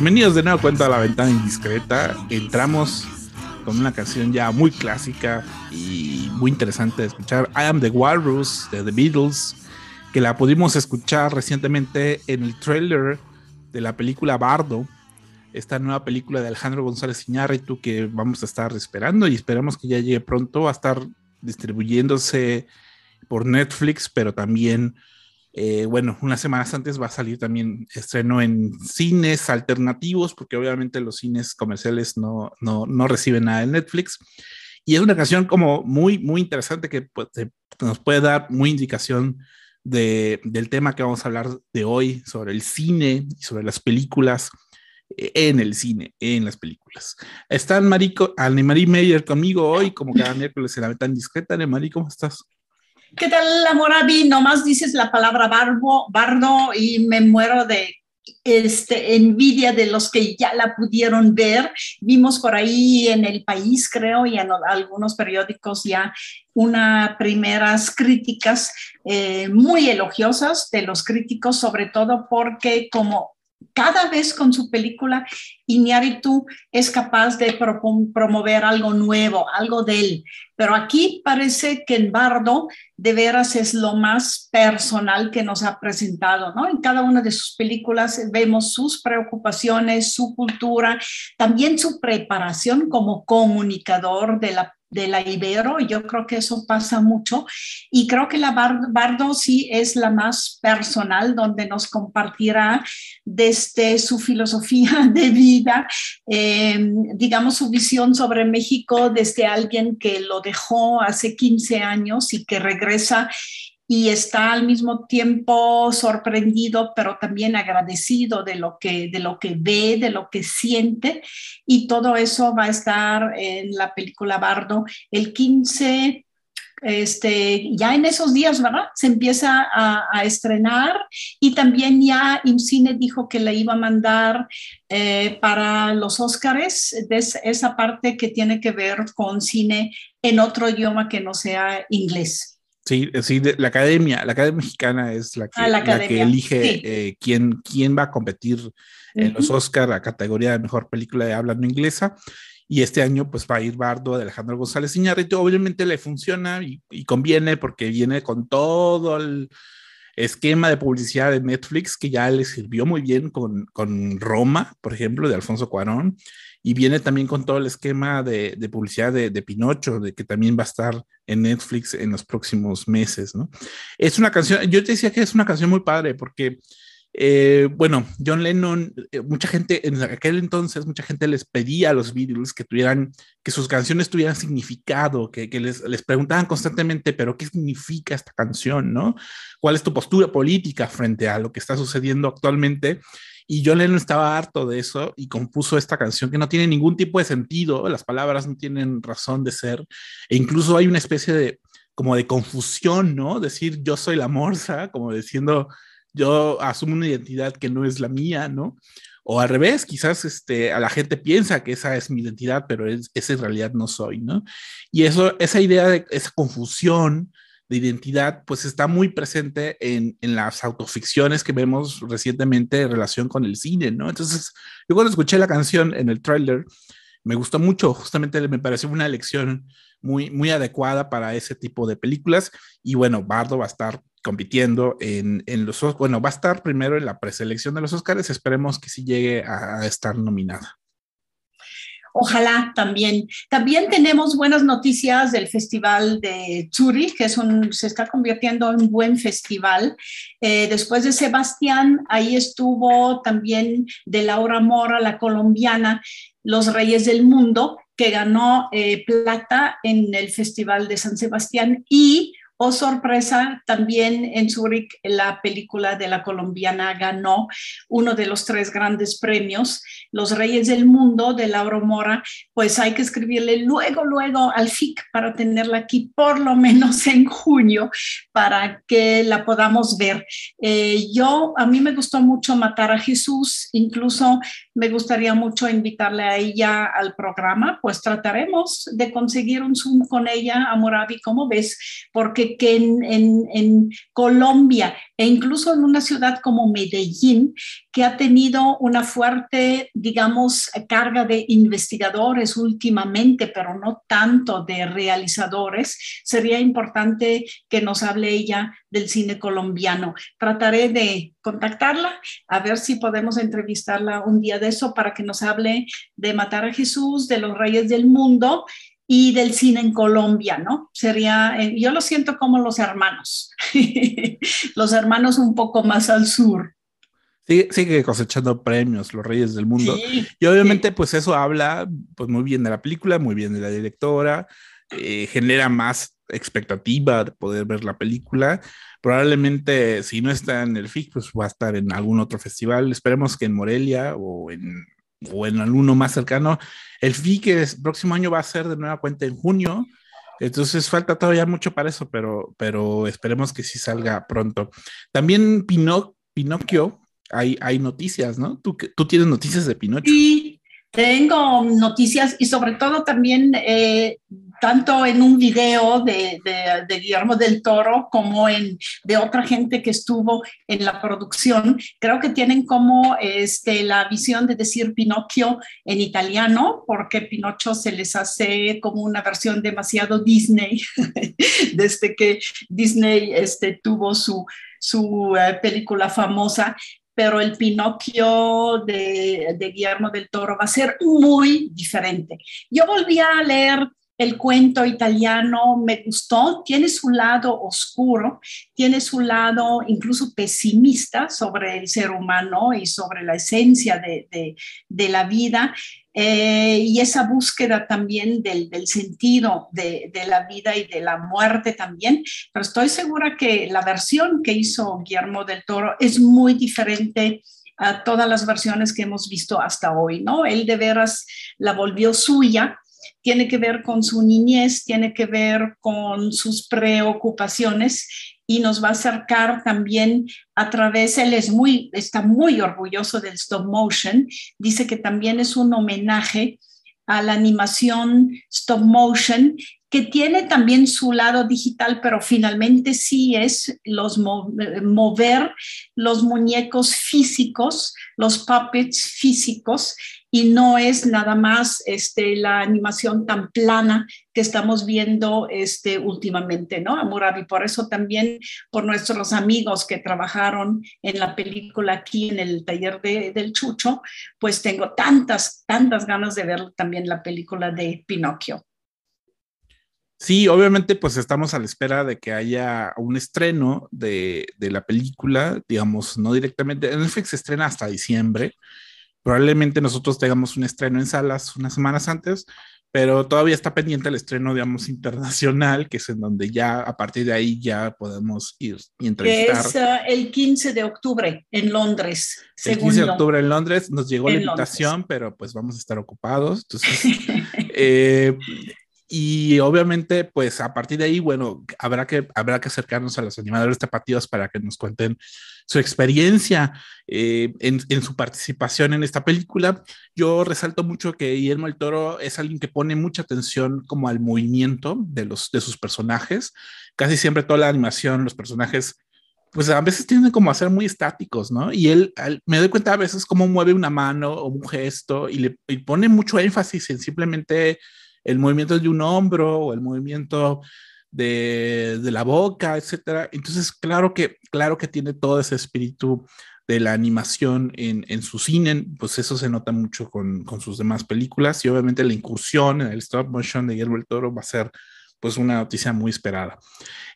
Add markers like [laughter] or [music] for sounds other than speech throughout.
Bienvenidos de nuevo cuenta a la ventana indiscreta. Entramos con una canción ya muy clásica y muy interesante de escuchar. I Am the Walrus de The Beatles, que la pudimos escuchar recientemente en el trailer de la película Bardo, esta nueva película de Alejandro González Iñárritu que vamos a estar esperando y esperamos que ya llegue pronto. A estar distribuyéndose por Netflix, pero también eh, bueno, unas semanas antes va a salir también estreno en cines alternativos, porque obviamente los cines comerciales no, no, no reciben nada de Netflix. Y es una canción como muy, muy interesante que pues, nos puede dar muy indicación de, del tema que vamos a hablar de hoy, sobre el cine y sobre las películas eh, en el cine, en las películas. Está Marico, Anne-Marie Meyer conmigo hoy, como cada miércoles en la ventana discreta. Anne-Marie, ¿cómo estás? ¿Qué tal, Amorabi? Nomás dices la palabra barbo, bardo y me muero de este, envidia de los que ya la pudieron ver. Vimos por ahí en el país, creo, y en algunos periódicos ya unas primeras críticas eh, muy elogiosas de los críticos, sobre todo porque como cada vez con su película, Iñárritu es capaz de promover algo nuevo, algo de él. Pero aquí parece que en Bardo de veras es lo más personal que nos ha presentado, ¿no? En cada una de sus películas vemos sus preocupaciones, su cultura, también su preparación como comunicador de la de la Ibero, yo creo que eso pasa mucho. Y creo que la Bar- Bardo sí es la más personal, donde nos compartirá desde su filosofía [laughs] de vida, eh, digamos su visión sobre México desde alguien que lo dejó hace 15 años y que regresa y está al mismo tiempo sorprendido, pero también agradecido de lo que, de lo que ve, de lo que siente. Y todo eso va a estar en la película Bardo el 15 este, ya en esos días, ¿verdad? Se empieza a, estrenar y también ya IMCINE dijo que la iba a mandar eh, para los Óscares, esa parte que tiene que ver con cine en otro idioma que no sea inglés. Sí, sí, la academia, la academia mexicana es la que, Ah, la la que elige sí. eh, quién, quién va a competir en los. Oscar, la categoría de mejor película de habla no inglesa. Y este año, pues va a ir Bardo de Alejandro González Iñárritu. Obviamente le funciona y, y conviene porque viene con todo el esquema de publicidad de Netflix que ya le sirvió muy bien con, con Roma, por ejemplo, de Alfonso Cuarón. Y viene también con todo el esquema de, de publicidad de, Pinocho, de que también va a estar en Netflix en los próximos meses, ¿no? Es una canción, yo te decía que es una canción muy padre porque, eh, bueno, John Lennon, eh, mucha gente, en aquel entonces, mucha gente les pedía a los Beatles que tuvieran, que sus canciones tuvieran significado, que, que les, les preguntaban constantemente, pero ¿qué significa esta canción, no? ¿Cuál es tu postura política frente a lo que está sucediendo actualmente? Y John Lennon estaba harto de eso y compuso esta canción que no tiene ningún tipo de sentido, las palabras no tienen razón de ser, e incluso hay una especie de como de confusión, ¿no? Decir yo soy la morsa, como diciendo yo asumo una identidad que no es la mía, ¿no? O al revés, quizás este, a la gente piensa que esa es mi identidad, pero es, esa en realidad no soy, ¿no? Y eso, esa idea de esa confusión de identidad, pues está muy presente en, en, las autoficciones que vemos recientemente en relación con el cine, ¿no? Entonces, yo cuando escuché la canción en el tráiler, me gustó mucho, justamente me pareció una elección muy, muy adecuada para ese tipo de películas, y bueno, Bardo va a estar compitiendo en, en los, bueno, va a estar primero en la preselección de los Oscars, esperemos que sí llegue a estar nominada. Ojalá también. También tenemos buenas noticias del Festival de Zurich, que es un, se está convirtiendo en un buen festival. Eh, después de Sebastián, ahí estuvo también de Laura Mora, la colombiana, Los Reyes del Mundo, que ganó eh, plata en el Festival de San Sebastián y Oh, sorpresa, también en Zurich la película de la colombiana ganó uno de los tres grandes premios, Los Reyes del Mundo de Laura Mora, pues hay que escribirle luego, luego al FIC para tenerla aquí por lo menos [laughs] en junio para que la podamos ver. Eh, yo, a mí me gustó mucho Matar a Jesús, incluso me gustaría mucho invitarle a ella al programa, pues trataremos de conseguir un Zoom con ella, Amorabi, ¿cómo ves? Porque que en, en, Colombia e incluso en una ciudad como Medellín, que ha tenido una fuerte, digamos, carga de investigadores últimamente, pero no tanto de realizadores, sería importante que nos hable ella del cine colombiano. Trataré de contactarla, a ver si podemos entrevistarla un día de eso para que nos hable de Matar a Jesús, de los Reyes del Mundo y del cine en Colombia, ¿no? Sería, eh, yo lo siento como los hermanos, [laughs] los hermanos un poco más al sur. Sigue, sigue, cosechando premios, los Reyes del Mundo. Sí, y obviamente, sí. pues eso habla pues muy bien de la película, muy bien de la directora, eh, genera más expectativa de poder ver la película. Probablemente, si no está en el FIC, pues va a estar en algún otro festival. Esperemos que en Morelia o en, o en alguno más cercano. El FIC el próximo año va a ser de nueva cuenta en junio. Entonces falta todavía mucho para eso, pero, pero esperemos que sí salga pronto. También Pino, Pinocchio, hay, hay noticias, ¿no? ¿Tú, tú tienes noticias de Pinocho. Sí, tengo noticias y sobre todo también eh, tanto en un video de, Guillermo del Toro como en de otra gente que estuvo en la producción, creo que tienen como este, la visión de decir Pinocchio en italiano, porque Pinocho se les hace como una versión demasiado Disney, [laughs] desde que Disney este, tuvo su, su uh, película famosa, pero el Pinocchio de, Guillermo del Toro va a ser muy diferente. Yo volví a leer el cuento italiano, me gustó, tiene su lado oscuro, tiene su lado incluso pesimista sobre el ser humano y sobre la esencia de, de, la vida. Eh, y esa búsqueda también del, del sentido de, de, la vida y de la muerte también, pero estoy segura que la versión que hizo Guillermo del Toro es muy diferente a todas las versiones que hemos visto hasta hoy, ¿no? Él de veras la volvió suya tiene que ver con su niñez, tiene que ver con sus preocupaciones y nos va a acercar también a través, él es muy, está muy orgulloso del stop motion, dice que también es un homenaje a la animación stop motion que tiene también su lado digital, pero finalmente sí es los mover los muñecos físicos, los puppets físicos, y no es nada más este, la animación tan plana que estamos viendo este, últimamente, ¿no? Amurabi, por eso también por nuestros amigos que trabajaron en la película aquí en el taller de, del Chucho, pues tengo tantas, tantas ganas de ver también la película de Pinocchio. Sí, obviamente pues estamos a la espera de que haya un estreno de, de la película, digamos, no directamente, Netflix se estrena hasta diciembre, probablemente nosotros tengamos un estreno en salas unas semanas antes, pero todavía está pendiente el estreno, digamos, internacional, que es en donde ya a partir de ahí ya podemos ir y entrevistar. Es uh, el 15 de octubre en Londres. El 15 de octubre en Londres nos llegó la invitación, Londres. pero pues vamos a estar ocupados. Entonces, [laughs] eh, y obviamente, pues a partir de ahí, bueno, habrá que, habrá que acercarnos a los animadores tapatíos para que nos cuenten su experiencia eh, en, su participación en esta película. Yo resalto mucho que Guillermo el Toro es alguien que pone mucha atención como al movimiento de, los, de sus personajes. Casi siempre toda la animación, los personajes pues a veces tienden como a ser muy estáticos, ¿no? Y él, él, me doy cuenta a veces cómo mueve una mano o un gesto y le y pone mucho énfasis en simplemente el movimiento de un hombro o el movimiento de, de, la boca, etcétera. Entonces, claro que, claro que tiene todo ese espíritu de la animación en, en su cine, pues eso se nota mucho con, con, sus demás películas y obviamente la incursión en el stop motion de Guillermo el Toro va a ser pues una noticia muy esperada.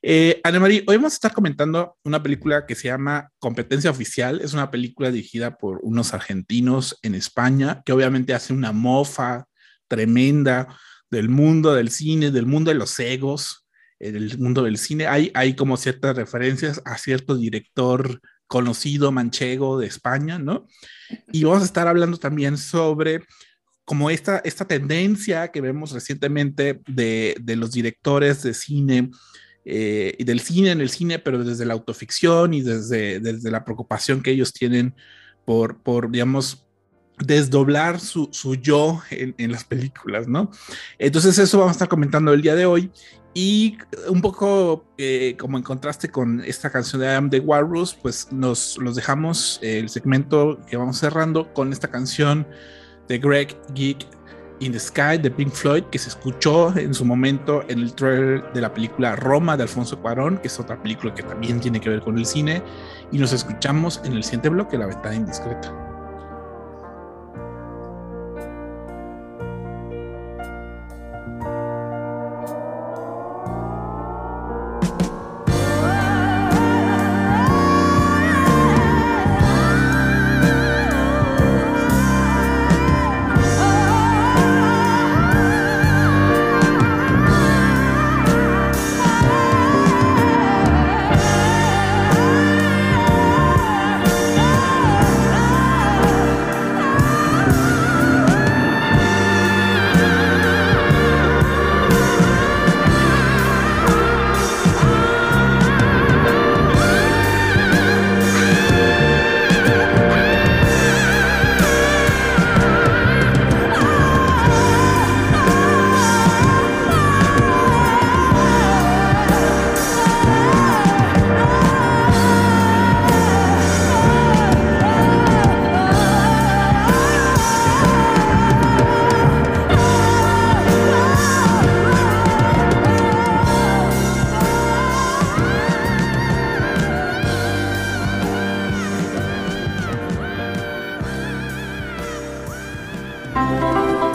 Eh, Anemarie, hoy vamos a estar comentando una película que se llama Competencia Oficial. Es una película dirigida por unos argentinos en España que obviamente hace una mofa tremenda del mundo del cine, del mundo de los egos, eh, del mundo del cine. Hay, hay como ciertas referencias a cierto director conocido manchego de España, ¿no? Y vamos a estar hablando también sobre como esta, esta tendencia que vemos recientemente de, de los directores de cine eh, y del cine en el cine, pero desde la autoficción y desde, desde la preocupación que ellos tienen por, por digamos, desdoblar su, su yo en, en, las películas, ¿no? Entonces eso vamos a estar comentando el día de hoy y un poco eh, como en contraste con esta canción de I Am the Walrus, pues nos los dejamos eh, el segmento que vamos cerrando con esta canción de Greg Geek in the Sky de Pink Floyd que se escuchó en su momento en el trailer de la película Roma de Alfonso Cuarón, que es otra película que también tiene que ver con el cine y nos escuchamos en el siguiente bloque, La Ventana Indiscreta.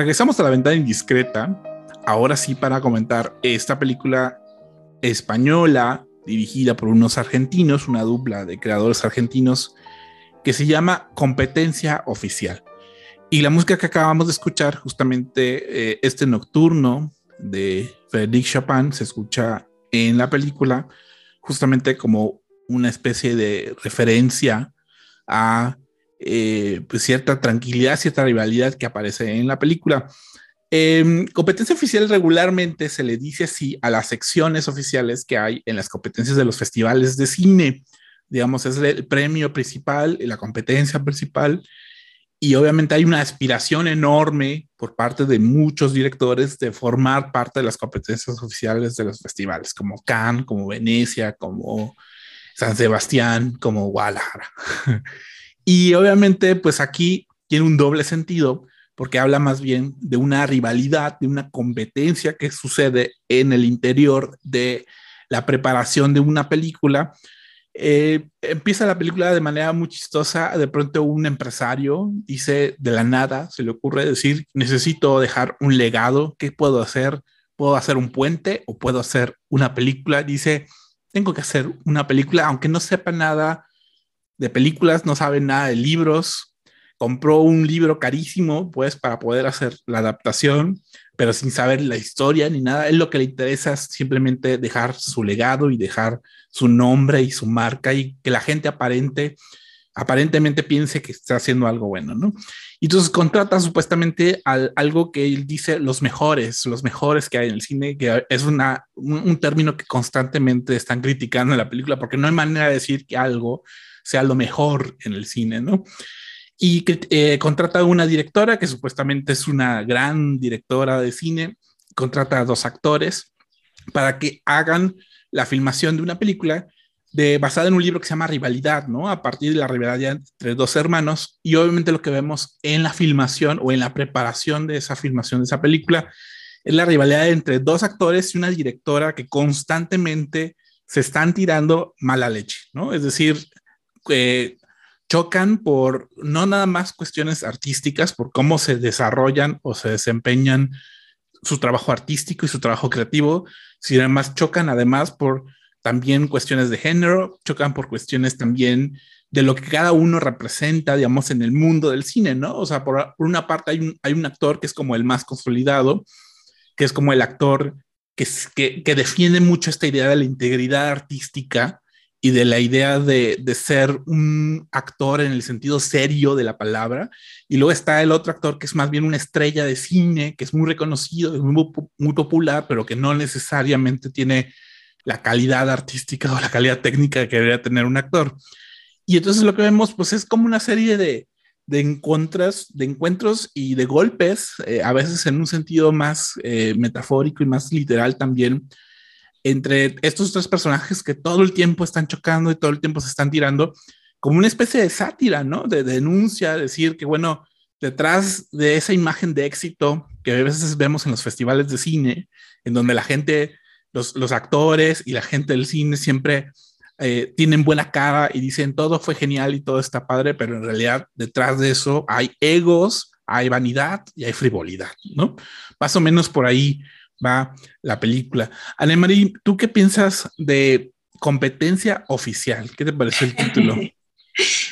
Regresamos a la ventana indiscreta, ahora sí para comentar esta película española dirigida por unos argentinos, una dupla de creadores argentinos que se llama Competencia Oficial. Y la música que acabamos de escuchar, justamente eh, este nocturno de Frédéric Chopin, se escucha en la película justamente como una especie de referencia a eh, pues cierta tranquilidad, cierta rivalidad que aparece en la película. Em, competencia oficial regularmente se le dice así a las secciones oficiales que hay en las competencias de los festivales de cine. Digamos, es el premio principal, la competencia principal. Y obviamente hay una aspiración enorme por parte de muchos directores de formar parte de las competencias oficiales de los festivales, como Cannes, como Venecia, como San Sebastián, como Guadalajara. [laughs] y obviamente, pues aquí tiene un doble sentido, porque habla más bien de una rivalidad, de una competencia que sucede en el interior de la preparación de una película. Eh, empieza la película de manera muy chistosa, de pronto un empresario dice de la nada, se le ocurre decir, necesito dejar un legado, ¿qué puedo hacer? ¿Puedo hacer un puente o puedo hacer una película? Dice, tengo que hacer una película, aunque no sepa nada de películas, no sabe nada de libros, compró un libro carísimo, pues, para poder hacer la adaptación, pero sin saber la historia ni nada. Él lo que le interesa es simplemente dejar su legado y dejar su nombre y su marca y que la gente aparente, aparentemente piense que está haciendo algo bueno, ¿no? Y entonces contrata supuestamente algo que él dice los mejores, los mejores que hay en el cine, que es una, un, un término que constantemente están criticando en la película, porque no hay manera de decir que algo sea lo mejor en el cine, ¿no? y eh, contrata a una directora que supuestamente es una gran directora de cine, contrata a dos actores para que hagan la filmación de una película basada en un libro que se llama Rivalidad, ¿no? A partir de la rivalidad entre dos hermanos y obviamente lo que vemos en la filmación o en la preparación de esa filmación de esa película es la rivalidad entre dos actores y una directora que constantemente se están tirando mala leche, ¿no? Es decir, eh, chocan por no nada más cuestiones artísticas, por cómo se desarrollan o se desempeñan su trabajo artístico y su trabajo creativo, sino además chocan además por también cuestiones de género, chocan por cuestiones también de lo que cada uno representa, digamos, en el mundo del cine, ¿no? O sea, por, una parte hay un, hay un, actor que es como el más consolidado, que es como el actor que, que defiende mucho esta idea de la integridad artística, y de la idea de, de, ser un actor en el sentido serio de la palabra. Y luego está el otro actor que es más bien una estrella de cine, que es muy reconocido, muy, muy popular, pero que no necesariamente tiene la calidad artística o la calidad técnica que debería tener un actor. Y entonces lo que vemos pues es como una serie de, de encuentros, de encuentros y de golpes, eh, a veces en un sentido más eh, metafórico y más literal también, entre estos tres personajes que todo el tiempo están chocando y todo el tiempo se están tirando, como una especie de sátira, ¿no? De, denuncia, decir que, bueno, detrás de esa imagen de éxito que a veces vemos en los festivales de cine, en donde la gente, los, actores y la gente del cine siempre eh, tienen buena cara y dicen todo fue genial y todo está padre, pero en realidad detrás de eso hay egos, hay vanidad y hay frivolidad, ¿no? Más o menos por ahí va la película. Anemarie, ¿tú qué piensas de competencia oficial? ¿Qué te parece el título? [laughs]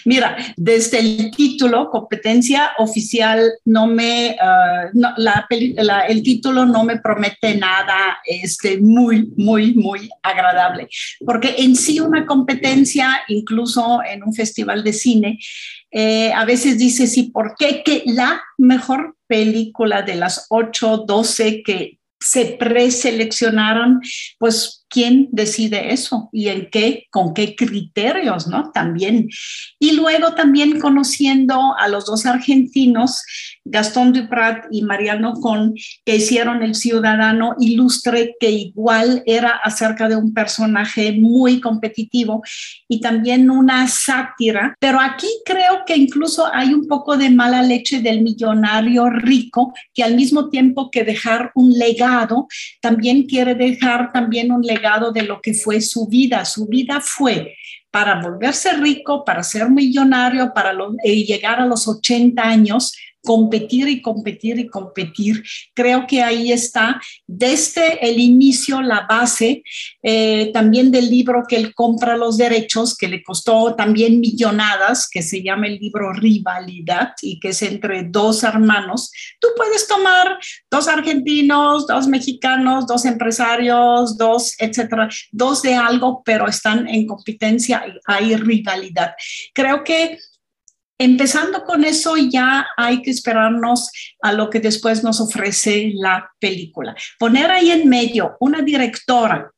Mira, desde el título, competencia oficial, no me, uh, no, la, la, el título no me promete nada este, muy, muy, muy agradable, porque en sí una competencia, incluso en un festival de cine, eh, a veces dice, sí, ¿por qué que la mejor película de las 8, 12 que se preseleccionaron, pues quién decide eso y en qué, con qué criterios, ¿no? También. Y luego también conociendo a los dos argentinos, Gastón Duprat y Mariano Con, que hicieron El Ciudadano Ilustre, que igual era acerca de un personaje muy competitivo y también una sátira. Pero aquí creo que incluso hay un poco de mala leche del millonario rico, que al mismo tiempo que dejar un legado, también quiere dejar también un legado de lo que fue su vida. Su vida fue para volverse rico, para ser millonario, para eh, llegar a los 80 años, competir y competir y competir. Creo que ahí está desde el inicio la base eh, también del libro que él compra los derechos, que le costó también millonadas, que se llama el libro Rivalidad y que es entre dos hermanos. Tú puedes tomar dos argentinos, dos mexicanos, dos empresarios, dos, etcétera, dos de algo, pero están en competencia, hay rivalidad. Creo que empezando con eso ya hay que esperarnos a lo que después nos ofrece la película. Poner ahí en medio una directora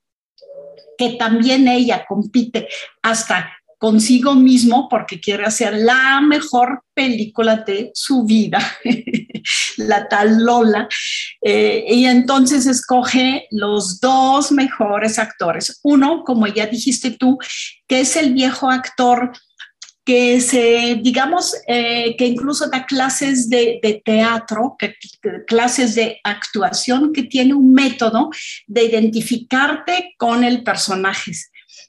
que también ella compite hasta consigo mismo porque quiere hacer la mejor película de su vida, [laughs] la tal Lola, eh, y entonces escoge los dos mejores actores. Uno, como ya dijiste tú, que es el viejo actor que se, digamos, eh, que incluso da clases de, teatro, que, clases de actuación, que tiene un método de identificarte con el personaje.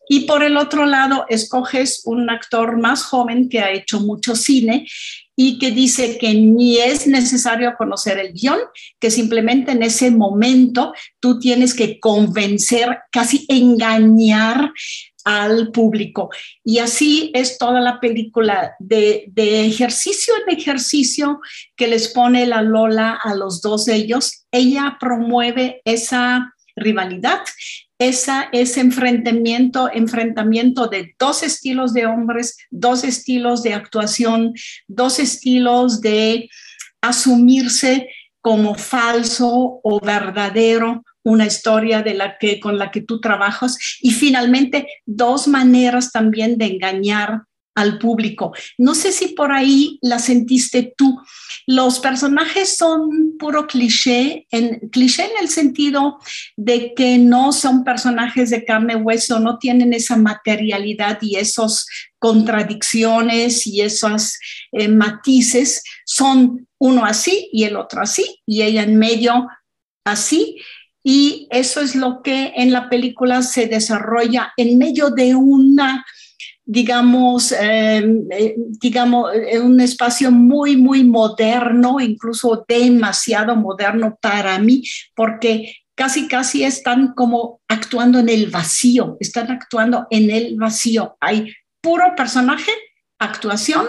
Y por el otro lado, escoges un actor más joven que ha hecho mucho cine y que dice que ni es necesario conocer el guion, que simplemente en ese momento tú tienes que convencer, casi engañar al público. Y así es toda la película de, ejercicio en ejercicio que les pone la Lola a los dos de ellos. Ella promueve esa rivalidad, esa, ese enfrentamiento, enfrentamiento de dos estilos de hombres, dos estilos de actuación, dos estilos de asumirse como falso o verdadero, una historia de la que, con la que tú trabajas y finalmente dos maneras también de engañar al público. No sé si por ahí la sentiste tú. Los personajes son puro cliché, en, cliché en el sentido de que no son personajes de carne y hueso, no tienen esa materialidad y esas contradicciones y esos eh, matices. Son uno así y el otro así y ella en medio así y eso es lo que en la película se desarrolla en medio de una, digamos, em, eh, digamos, un espacio muy, muy moderno, incluso demasiado moderno para mí, porque casi, casi están como actuando en el vacío, están actuando en el vacío. Hay puro personaje, actuación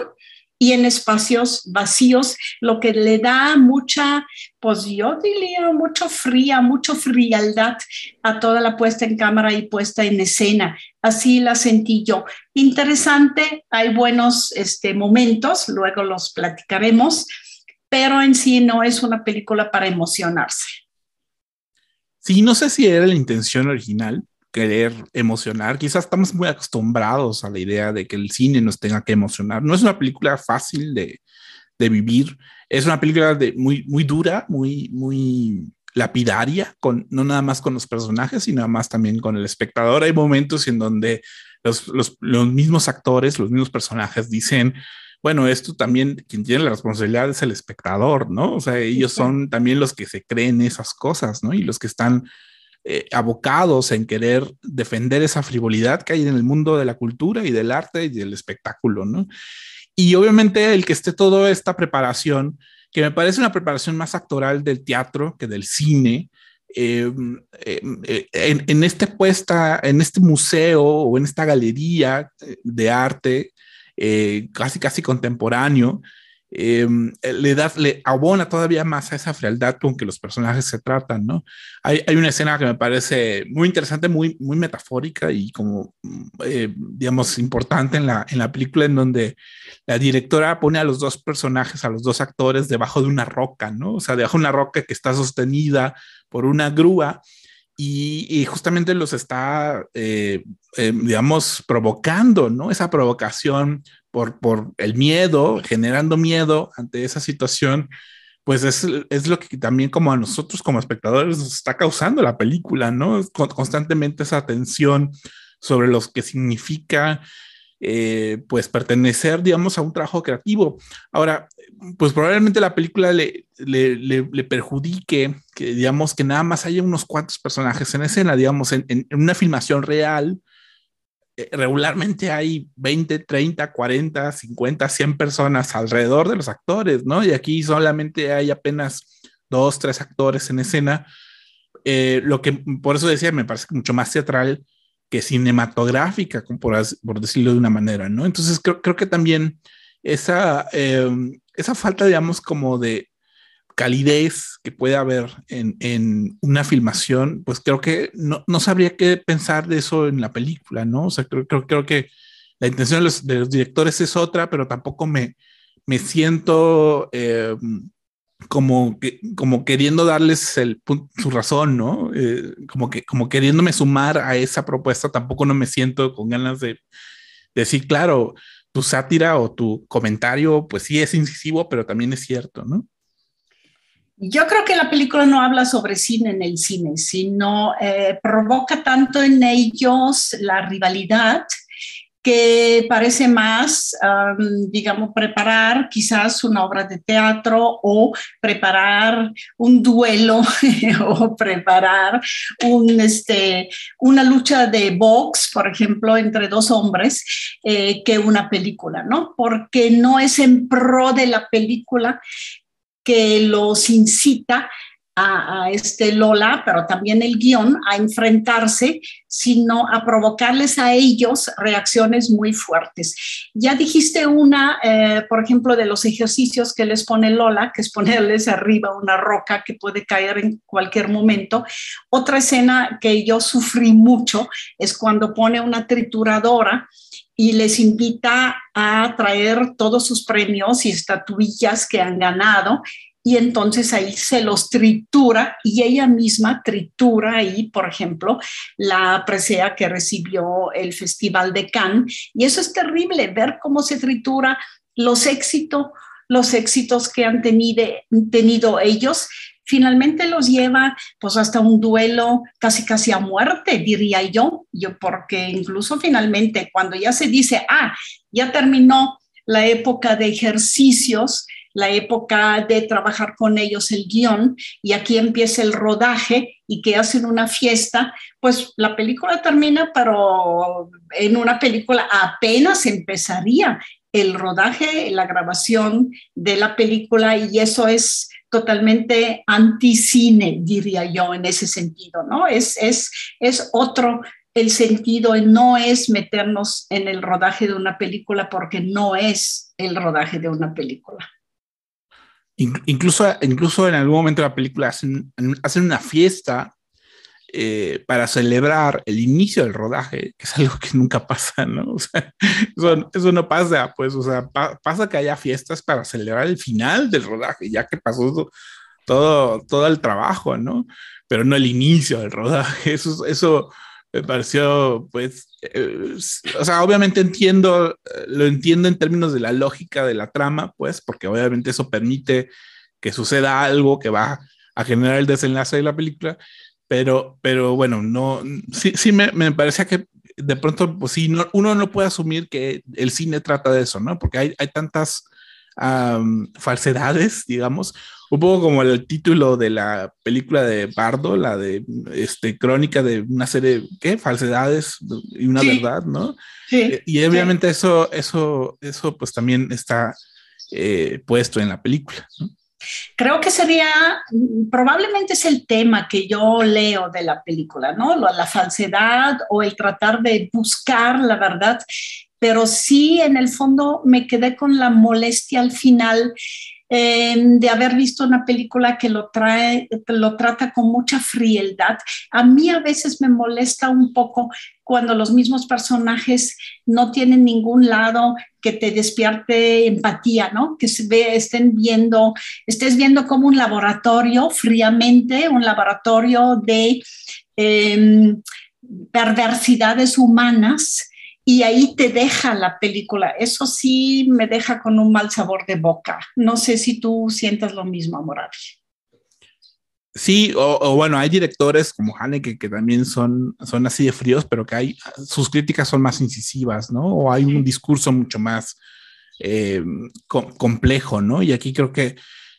y en espacios vacíos, lo que le da mucha, pues yo diría, mucho fría, mucho frialdad a toda la puesta en cámara y puesta en escena. Así la sentí yo. Interesante, hay buenos este, momentos, luego los platicaremos, pero en sí no es una película para emocionarse. Sí, no sé si era la intención original, querer emocionar. Quizás estamos muy acostumbrados a la idea de que el cine nos tenga que emocionar. No es una película fácil de, de vivir. Es una película de muy, muy dura, muy, muy lapidaria, con, no nada más con los personajes, sino más también con el espectador. Hay momentos en donde los, los, los mismos actores, los mismos personajes dicen, bueno, esto también, quien tiene la responsabilidad es el espectador, ¿no? O sea, ellos son también los que se creen esas cosas, ¿no? Y los que están eh, abocados en querer defender esa frivolidad que hay en el mundo de la cultura y del arte y del espectáculo, ¿no? Y obviamente el que esté toda esta preparación, que me parece una preparación más actoral del teatro que del cine, em, eh, en, en, puesta, en este museo o en esta galería eh, de arte casi casi contemporáneo, Em, le, da, le abona todavía más a esa frialdad con que los personajes se tratan, ¿no? Hay, una escena que me parece muy interesante, muy, metafórica y como, eh, digamos, importante en la, película en donde la directora pone a los dos personajes, a los dos actores debajo de una roca, ¿no? O sea, debajo de una roca que está sostenida por una grúa. Y, y, justamente los está, eh, eh, digamos, provocando, ¿no? Esa provocación por, por el miedo, generando miedo ante esa situación, pues es, es, lo que también como a nosotros como espectadores nos está causando la película, ¿no? Constantemente esa tensión sobre lo que significa, eh, pues, pertenecer, digamos, a un trabajo creativo. Ahora, pues probablemente la película le, le, le, perjudique que, digamos, que nada más haya unos cuantos personajes en escena, digamos, en, en una filmación real, regularmente hay 20, 30, 40, 50, 100 personas alrededor de los actores, ¿no? Y aquí solamente hay apenas dos, tres actores en escena. Eh, lo que por eso decía, me parece mucho más teatral que cinematográfica, por, decirlo de una manera, ¿no? Entonces creo, creo que también esa, eh, esa falta, digamos, como de calidez que puede haber en, en una filmación, pues creo que no, no, sabría qué pensar de eso en la película, ¿no? O sea, creo, creo, que la intención de los, directores es otra, pero tampoco me, me siento eh, como, que, como queriendo darles el, su razón, ¿no? Eh, como, que, como queriéndome sumar a esa propuesta, tampoco no me siento con ganas de decir, claro, tu sátira o tu comentario, pues sí es incisivo, pero también es cierto, ¿no? Yo creo que la película no habla sobre cine en el cine, sino eh, provoca tanto en ellos la rivalidad que parece más, digamos, preparar quizás una obra de teatro o preparar un duelo [laughs] o preparar este, una lucha de box, por ejemplo, entre dos hombres, eh, que una película, ¿no? Porque no es en pro de la película que los incita a, este Lola, pero también el guion, a enfrentarse, sino a provocarles a ellos reacciones muy fuertes. Ya dijiste una, eh, por ejemplo, de los ejercicios que les pone Lola, que es ponerles arriba una roca que puede caer en cualquier momento. Otra escena que yo sufrí mucho es cuando pone una trituradora y les invita a traer todos sus premios y estatuillas que han ganado y entonces ahí se los tritura y ella misma tritura ahí, por ejemplo, la presea que recibió el Festival de Cannes. Y eso es terrible, ver cómo se tritura los éxitos, los éxitos que han tenido, tenido ellos, finalmente los lleva pues hasta un duelo casi casi a muerte, diría yo, yo porque incluso finalmente cuando ya se dice, ah, ya terminó la época de ejercicios, la época de trabajar con ellos el guion y aquí empieza el rodaje y que hacen una fiesta, pues la película termina, pero en una película apenas empezaría el rodaje, la grabación de la película y eso es totalmente anticine, diría yo, en ese sentido, ¿no? Es, es, es otro el sentido no es meternos en el rodaje de una película porque no es el rodaje de una película. Incluso, incluso en algún momento de la película hacen, hacen una fiesta eh, para celebrar el inicio del rodaje, que es algo que nunca pasa, ¿no? O sea, [laughs] eso, eso, no pasa, pues, o sea, pa pasa que haya fiestas para celebrar el final del rodaje, ya que pasó todo, todo el trabajo, ¿no? Pero no el inicio del rodaje, [laughs] eso, eso me pareció, pues, eh, o sea, obviamente entiendo, eh, lo entiendo en términos de la lógica de la trama, pues, porque obviamente eso permite que suceda algo que va a generar el desenlace de la película, pero, pero bueno, no, sí, sí me, me parece que de pronto, pues sí, no, uno no puede asumir que el cine trata de eso, ¿no? Porque hay, hay tantas um, falsedades, digamos, un poco como el título de la película de Bardo, la de este, crónica de una serie, ¿qué? Falsedades y una sí. verdad, ¿no? Sí. Eh, y obviamente sí. eso, eso, eso pues también está eh, puesto en la película, ¿no? Creo que sería, probablemente es el tema que yo leo de la película, ¿no? La falsedad o el tratar de buscar la verdad, pero sí en el fondo me quedé con la molestia al final eh, de haber visto una película que lo, trae, lo trata con mucha frialdad. A mí a veces me molesta un poco cuando los mismos personajes no tienen ningún lado que te despierte empatía, ¿no? Que se ve, estén viendo, estés viendo como un laboratorio fríamente, un laboratorio de eh, perversidades humanas y ahí te deja la película. Eso sí me deja con un mal sabor de boca. No sé si tú sientas lo mismo, Moravi. Sí, o, o, bueno, hay directores como Haneke que también son, son así de fríos, pero que hay, sus críticas son más incisivas, ¿no? O hay un discurso mucho más eh, co complejo, ¿no? Y aquí creo que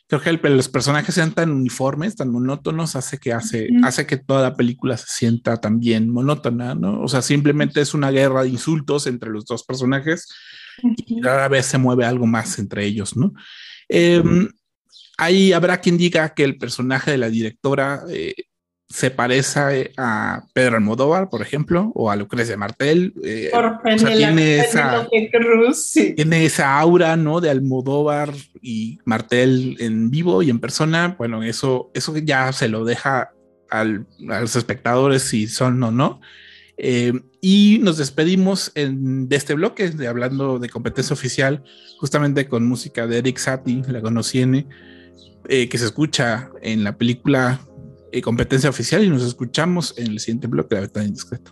creo que el, los personajes sean tan uniformes, tan monótonos, hace que hace, hace que toda la película se sienta también monótona, ¿no? O sea, simplemente es una guerra de insultos entre los dos personajes y rara vez se mueve algo más entre ellos, ¿no? Eh, ahí habrá quien diga que el personaje de la directora eh, se parece a Pedro Almodóvar, por ejemplo, o a Lucrecia Martel. eh, Por o sea, tiene esa, Penélope Cruz, sí. tiene esa aura, ¿no? De Almodóvar y Martel en vivo y en persona. Bueno, eso, eso ya se lo deja al- a los espectadores si son o no. Eh, y nos despedimos en- de este bloque, de, hablando de competencia oficial, justamente con música de Eric Satie, la conociene, eh, que se escucha en la película eh, Competencia Oficial y nos escuchamos en el siguiente bloque de La Ventana Indiscreta.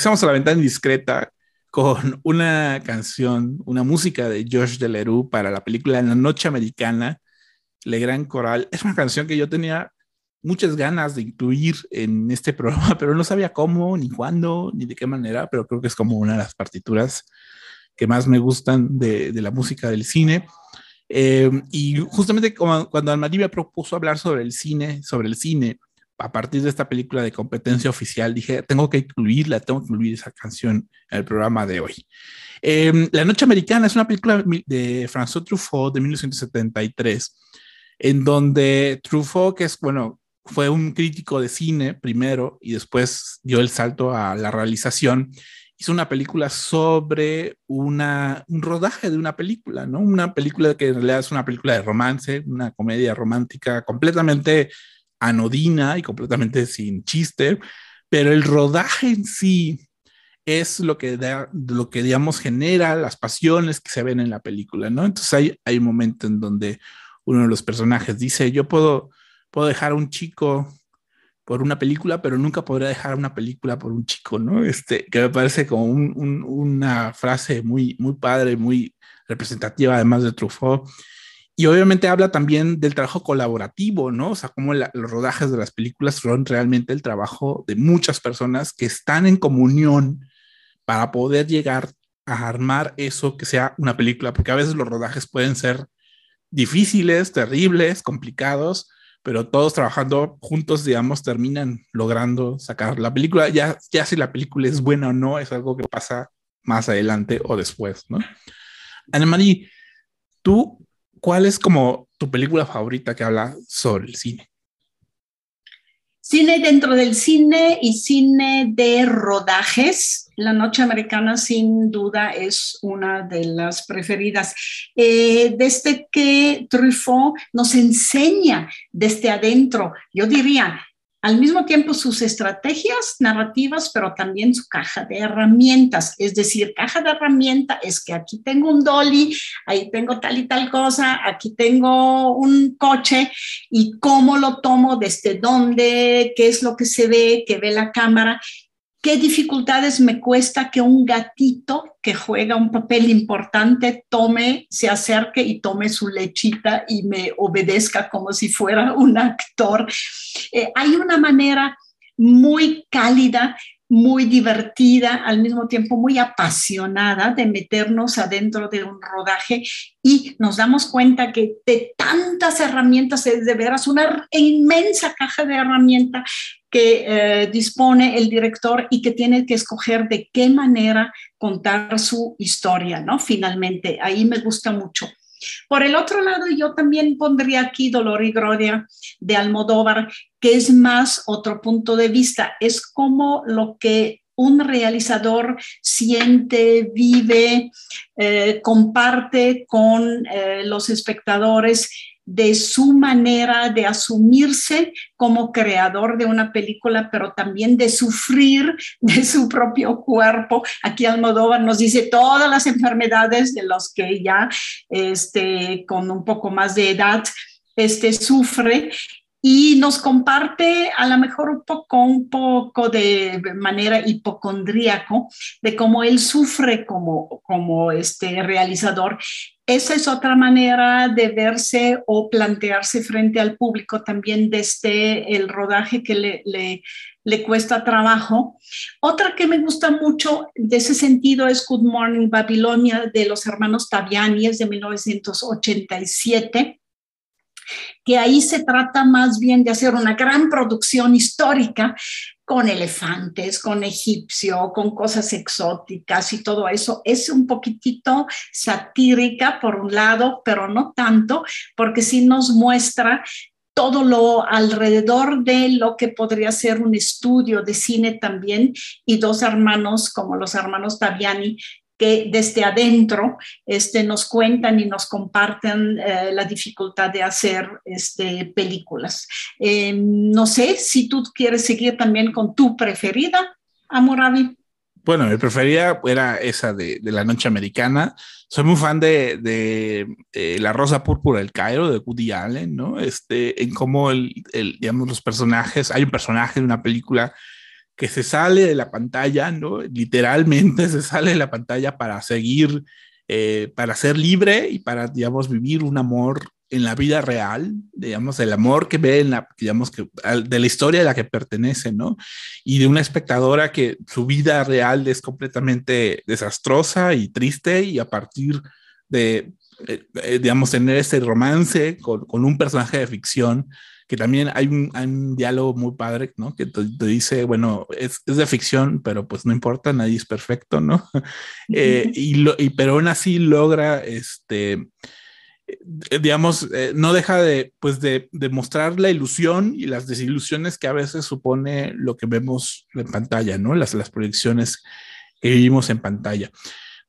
Regresamos a la ventana indiscreta con una canción, una música de Josh Deleroux para la película La Noche Americana, Le Gran Coral. Es una canción que yo tenía muchas ganas de incluir en este [laughs] programa, pero no sabía cómo, ni cuándo, ni de qué manera, pero creo que es como una de las partituras que más me gustan de, de la música del cine. Eh, y justamente como, cuando me propuso hablar sobre el cine, sobre el cine, a partir de esta película de competencia oficial, dije, tengo que incluirla, tengo que incluir esa canción en el programa de hoy. Eh, la Noche Americana es una película de François Truffaut de 1973, en donde Truffaut, que es, bueno, fue un crítico de cine primero y después dio el salto a la realización, hizo una película sobre una, un rodaje de una película, ¿no? Una película que en realidad es una película de romance, una comedia romántica completamente anodina y completamente sin chiste, pero el rodaje en sí es lo que, da, lo que digamos, genera las pasiones que se ven en la película, ¿no? Entonces hay, hay un momento en donde uno de los personajes dice, yo puedo, puedo dejar a un chico por una película, pero nunca podría dejar una película por un chico, ¿no? Este, que me parece como un, un, una frase muy, muy padre, muy representativa, además de Truffaut. Y obviamente habla también del trabajo colaborativo, ¿no? O sea, cómo la, los rodajes de las películas son realmente el trabajo de muchas personas que están en comunión para poder llegar a armar eso que sea una película, porque a veces los rodajes pueden ser difíciles, terribles, complicados, pero todos trabajando juntos, digamos, terminan logrando sacar la película. Ya, ya si la película es buena o no, es algo que pasa más adelante o después, ¿no? Anne-Marie, tú ¿cuál es como tu película favorita que habla sobre el cine? Cine dentro del cine y cine de rodajes. La Noche Americana sin duda es una de las preferidas. Eh, desde que Truffaut nos enseña desde adentro, yo diría, al mismo tiempo sus estrategias narrativas, pero también su caja de herramientas. Es decir, caja de herramienta es que aquí tengo un dolly, ahí tengo tal y tal cosa, aquí tengo un coche y cómo lo tomo, desde dónde, qué es lo que se ve, qué ve la cámara qué dificultades me cuesta que un gatito que juega un papel importante tome, se acerque y tome su lechita y me obedezca como si fuera un actor. Eh, hay una manera muy cálida, muy divertida, al mismo tiempo muy apasionada de meternos adentro de un rodaje y nos damos cuenta que de tantas herramientas es de veras una inmensa caja de herramientas que eh, dispone el director y que tiene que escoger de qué manera contar su historia, ¿no? Finalmente, ahí me gusta mucho. Por el otro lado, yo también pondría aquí Dolor y Gloria de Almodóvar, que es más otro punto de vista, es como lo que un realizador siente, vive, eh, comparte con eh, los espectadores de su manera de asumirse como creador de una película, pero también de sufrir de su propio cuerpo. Aquí Almodóvar nos dice todas las enfermedades de los que ya este, con un poco más de edad este, sufre y nos comparte a lo mejor un poco, un poco de manera hipocondríaco de cómo él sufre como, como este realizador. Esa es otra manera de verse o plantearse frente al público también desde el rodaje que le, le, cuesta trabajo. Otra que me gusta mucho de ese sentido es Good Morning Babilonia de los hermanos Taviani, es de 1987 que ahí se trata más bien de hacer una gran producción histórica con elefantes, con egipcio, con cosas exóticas y todo eso. Es un poquitito satírica por un lado, pero no tanto, porque sí nos muestra todo lo alrededor de lo que podría ser un estudio de cine también y dos hermanos como los hermanos Taviani que desde adentro este, nos cuentan y nos comparten eh, la dificultad de hacer este, películas. Eh, no sé si tú quieres seguir también con tu preferida, Amurabi. Bueno, mi preferida era esa de, de, La Noche Americana. Soy muy fan de, de eh, La Rosa Púrpura del Cairo, de Woody Allen, ¿no? Este, en cómo, el, el, digamos, los personajes, hay un personaje de una película que se sale de la pantalla, ¿no? Literalmente [laughs] se sale de la pantalla para seguir, eh, para ser libre y para, digamos, vivir un amor en la vida real, digamos, el amor que ve en la, digamos, que de la historia a la que pertenece, ¿no? Y de una espectadora que su vida real es completamente desastrosa y triste y a partir de, eh, eh, digamos, tener ese romance con, con, un personaje de ficción, que también hay un, hay un diálogo muy padre, ¿no? Que te, te dice, bueno, es, es, de ficción, pero pues no importa, nadie es perfecto, ¿no? [laughs] eh, y, lo, y pero aún así logra, este, eh, digamos, eh, no deja de, pues de, de, mostrar la ilusión y las desilusiones que a veces supone lo que vemos en pantalla, ¿no? Las, las proyecciones que vivimos en pantalla.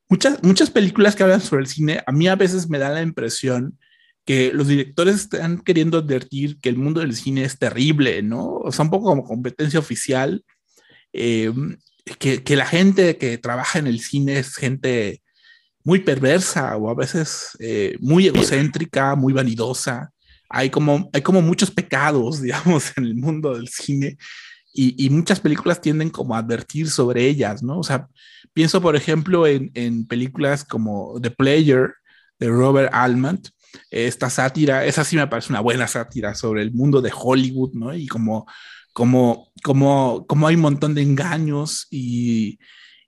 Muchas, muchas películas que hablan sobre el cine, a mí a veces me da la impresión que los directores están queriendo advertir que el mundo del cine es terrible, ¿no? O sea, un poco como competencia oficial, eh, que, que la gente que trabaja en el cine es gente muy perversa o a veces eh, muy egocéntrica, muy vanidosa. Hay como, hay como muchos pecados, [laughs] digamos, en el mundo del cine y, y, muchas películas tienden como a advertir sobre ellas, ¿no? O sea, pienso, por ejemplo, en, en películas como The Player de Robert Almond, esta sátira, esa sí me parece una buena sátira sobre el mundo de Hollywood, ¿no? Y como, como, como, como hay un montón de engaños y,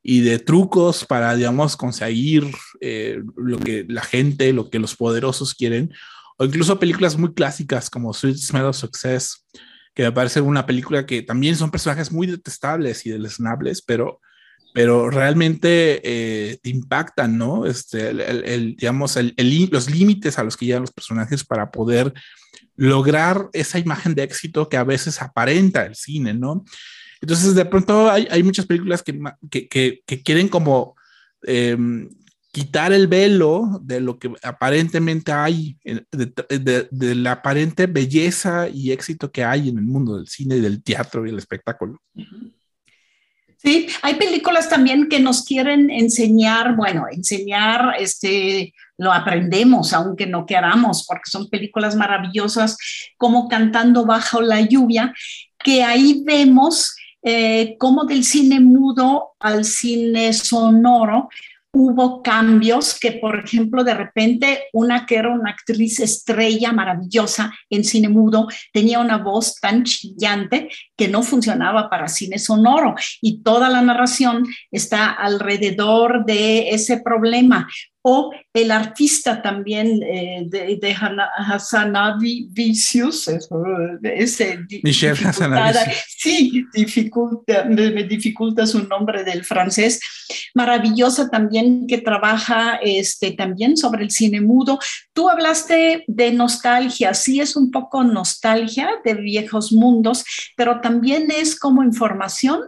y de trucos para, digamos, conseguir eh, lo que la gente, lo que los poderosos quieren, o incluso películas muy clásicas como Sweet Smell of Success, que me parece una película que también son personajes muy detestables y deleznables, pero, pero realmente eh, impactan, ¿no? Este, el, digamos, el, los límites a los que llegan los personajes para poder lograr esa imagen de éxito que a veces aparenta el cine, ¿no? Entonces, de pronto hay, muchas películas que, que, que, quieren como eh, quitar el velo de lo que aparentemente hay, de, de, la aparente belleza y éxito que hay en el mundo del cine del teatro y el espectáculo. Sí, hay películas también que nos quieren enseñar, bueno, enseñar, este, lo aprendemos, aunque no queramos, porque son películas maravillosas, como Cantando bajo la lluvia, que ahí vemos eh, cómo del cine mudo al cine sonoro hubo cambios que, por ejemplo, de repente una que era una actriz estrella maravillosa en cine mudo tenía una voz tan chillante que no funcionaba para cine sonoro. Y toda la narración está alrededor de ese problema o el artista también eh, de, de Hassanavi Vicius, ese Michel. Sí, dificulta, me dificulta su nombre del francés. Maravillosa también que trabaja este, también sobre el cine mudo. Tú hablaste de nostalgia, sí es un poco nostalgia de viejos mundos, pero también es como información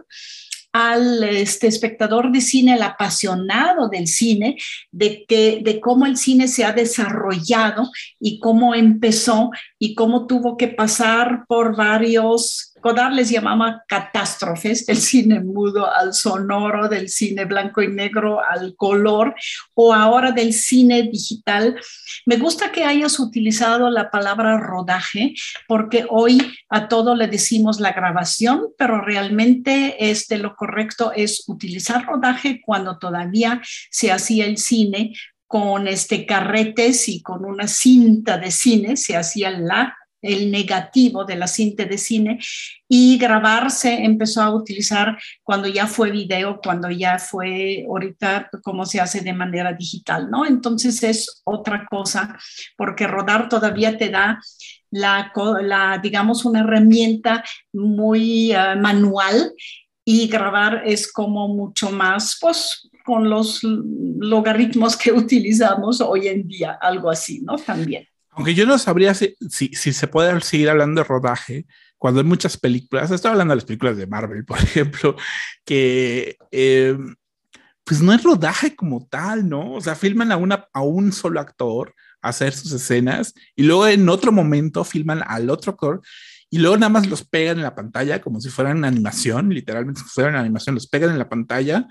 al este, espectador de cine, el apasionado del cine, de, que, de cómo el cine se ha desarrollado y cómo empezó y cómo tuvo que pasar por varios Godard les llamaba catástrofes, del cine mudo al sonoro, del cine blanco y negro al color, o ahora del cine digital. Me gusta que hayas utilizado la palabra rodaje, porque hoy a todo le decimos la grabación, pero realmente este, lo correcto es utilizar rodaje cuando todavía se hacía el cine con este carretes y con una cinta de cine, se hacía la el negativo de la cinta de cine y grabarse empezó a utilizar cuando ya fue video, cuando ya fue ahorita como se hace de manera digital, ¿no? Entonces es otra cosa, porque rodar todavía te da la, digamos, una herramienta muy uh, manual y grabar es como mucho más, pues, con los logaritmos que [laughs] utilizamos hoy en día, algo así, ¿no? También. Aunque yo no sabría si, si, si, se puede seguir hablando de rodaje cuando hay muchas películas, estoy hablando de las películas de Marvel, [laughs] por ejemplo, que eh, pues no es rodaje como tal, ¿no? O sea, filman a, una, a un solo actor hacer sus escenas y luego en otro momento filman al otro actor y luego nada más los pegan en la pantalla como si fueran animación, literalmente si fueran animación, los pegan en la pantalla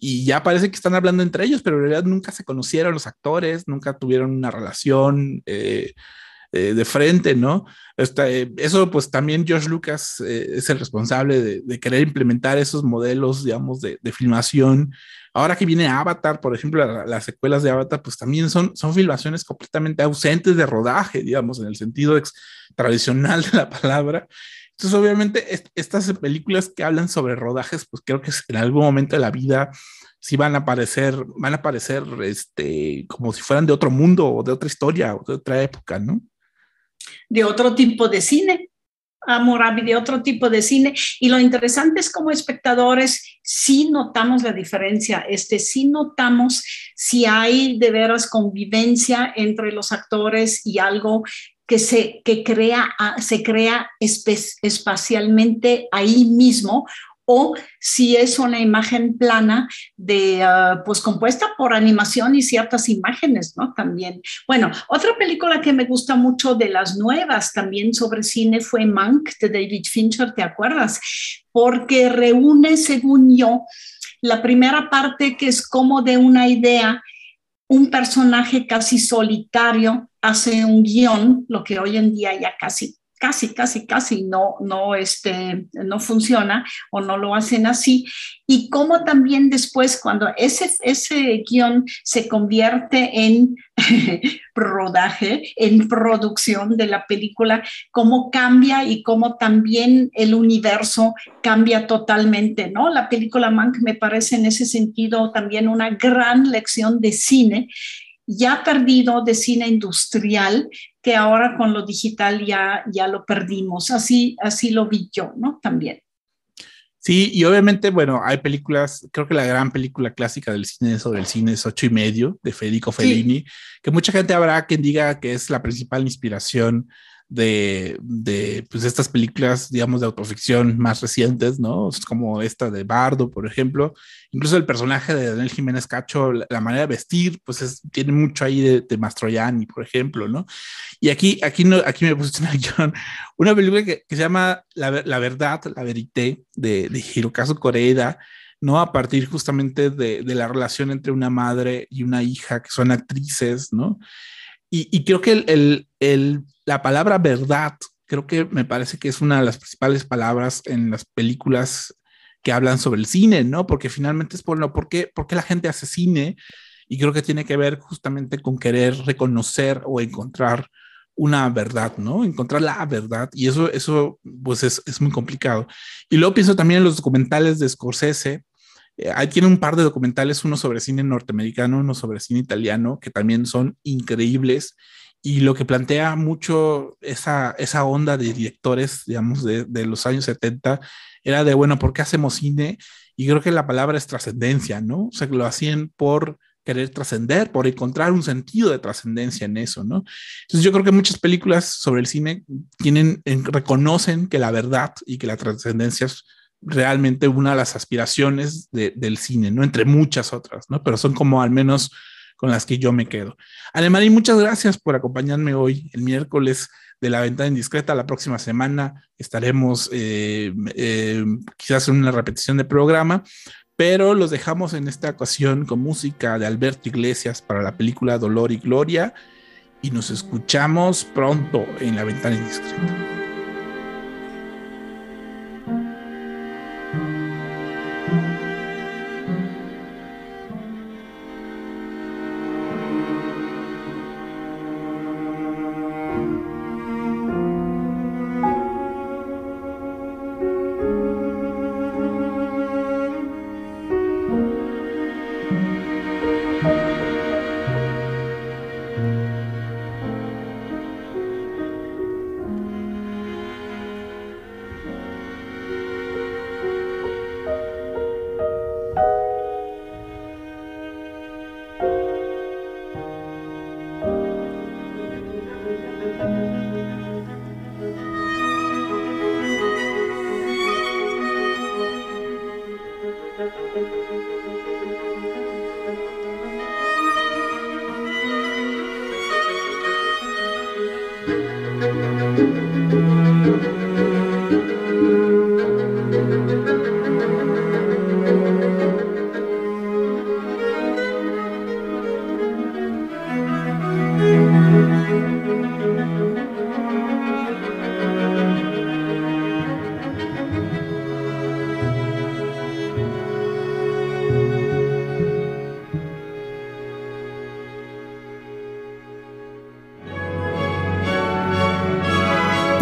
y ya parece que están hablando entre ellos, pero en realidad nunca se conocieron los actores, nunca tuvieron una relación. Eh, eh, de frente, ¿no? Esta, eh, eso pues también George Lucas eh, es el responsable de, querer implementar esos modelos, digamos, de, filmación. Ahora que viene Avatar, por ejemplo, la, las secuelas de Avatar, pues también son, son filmaciones completamente ausentes de rodaje, digamos, en el sentido tradicional de la palabra. Entonces, obviamente, est estas películas que hablan sobre rodajes, pues creo que en algún momento de la vida sí van a aparecer, van a aparecer este, como si fueran de otro mundo o de otra historia o de otra época, ¿no? De otro tipo de cine, Amurabi, de otro tipo de cine. Y lo interesante es como espectadores sí notamos la diferencia, este, sí notamos si hay de veras convivencia entre los actores y algo que se, que crea, se crea espacialmente ahí mismo o si es una imagen plana de, uh, pues compuesta por animación y ciertas imágenes, ¿no? También. Bueno, otra película que me gusta mucho de las nuevas también sobre cine fue Mank de David Fincher, ¿te acuerdas? Porque reúne, según yo, la primera parte que es como de una idea, un personaje casi solitario hace un guion, lo que hoy en día ya casi casi, casi, casi no, no, este, no funciona o no lo hacen así. Y cómo también después, cuando ese, ese guion se convierte en [laughs] rodaje, en producción de la película, cómo cambia y cómo también el universo cambia totalmente, ¿no? La película Mank me parece en ese sentido también una gran lección de cine ya perdido de cine industrial, que ahora con lo digital ya, ya lo perdimos. Así, así lo vi yo, ¿no? También. Sí, y obviamente, bueno, hay películas, creo que la gran película clásica del cine sobre el cine es Ocho y Medio, de Federico Fellini, sí. que mucha gente habrá quien diga que es la principal inspiración de, de pues estas películas, digamos, de autoficción más recientes, ¿no? Es como esta de Bardo, por ejemplo. Incluso el personaje de Daniel Jiménez Cacho, la, la manera de vestir, pues es, tiene mucho ahí de, de, Mastroianni, por ejemplo, ¿no? Y aquí, aquí, no, aquí me puse una, [laughs] película que, que se llama La, la, Verdad, La Verité, de, de Hirokazu Koreeda, ¿no? A partir justamente de, de, la relación entre una madre y una hija que son actrices, ¿no? Y, y creo que el, el, el la palabra verdad, creo que me parece que es una de las principales palabras en las películas que hablan sobre el cine, ¿no? Porque finalmente es por, no, ¿por, qué, ¿por qué la gente hace cine? Y creo que tiene que ver justamente con querer reconocer o encontrar una verdad, ¿no? Encontrar la verdad. Y eso, eso pues es, es muy complicado. Y luego pienso también en los documentales de Scorsese. Eh, ahí tiene un par de documentales, uno sobre cine norteamericano, uno sobre cine italiano, que también son increíbles y lo que plantea mucho esa, esa onda de directores, digamos, de, de, los años 70, era de, bueno, ¿por qué hacemos cine? Y creo que la palabra es trascendencia, ¿no? O sea, lo hacían por querer trascender, por encontrar un sentido de trascendencia en eso, ¿no? Entonces yo creo que muchas películas sobre el cine tienen, reconocen que la verdad y que la trascendencia es realmente una de las aspiraciones de, del cine, ¿no? Entre muchas otras, ¿no? Pero son como al menos con las que yo me quedo. Alemarín, muchas gracias por acompañarme hoy, el miércoles de la ventana indiscreta. La próxima semana estaremos eh, eh, quizás en una repetición de programa, pero los dejamos en esta ocasión con música de Alberto Iglesias para la película Dolor y Gloria y nos escuchamos pronto en la ventana indiscreta.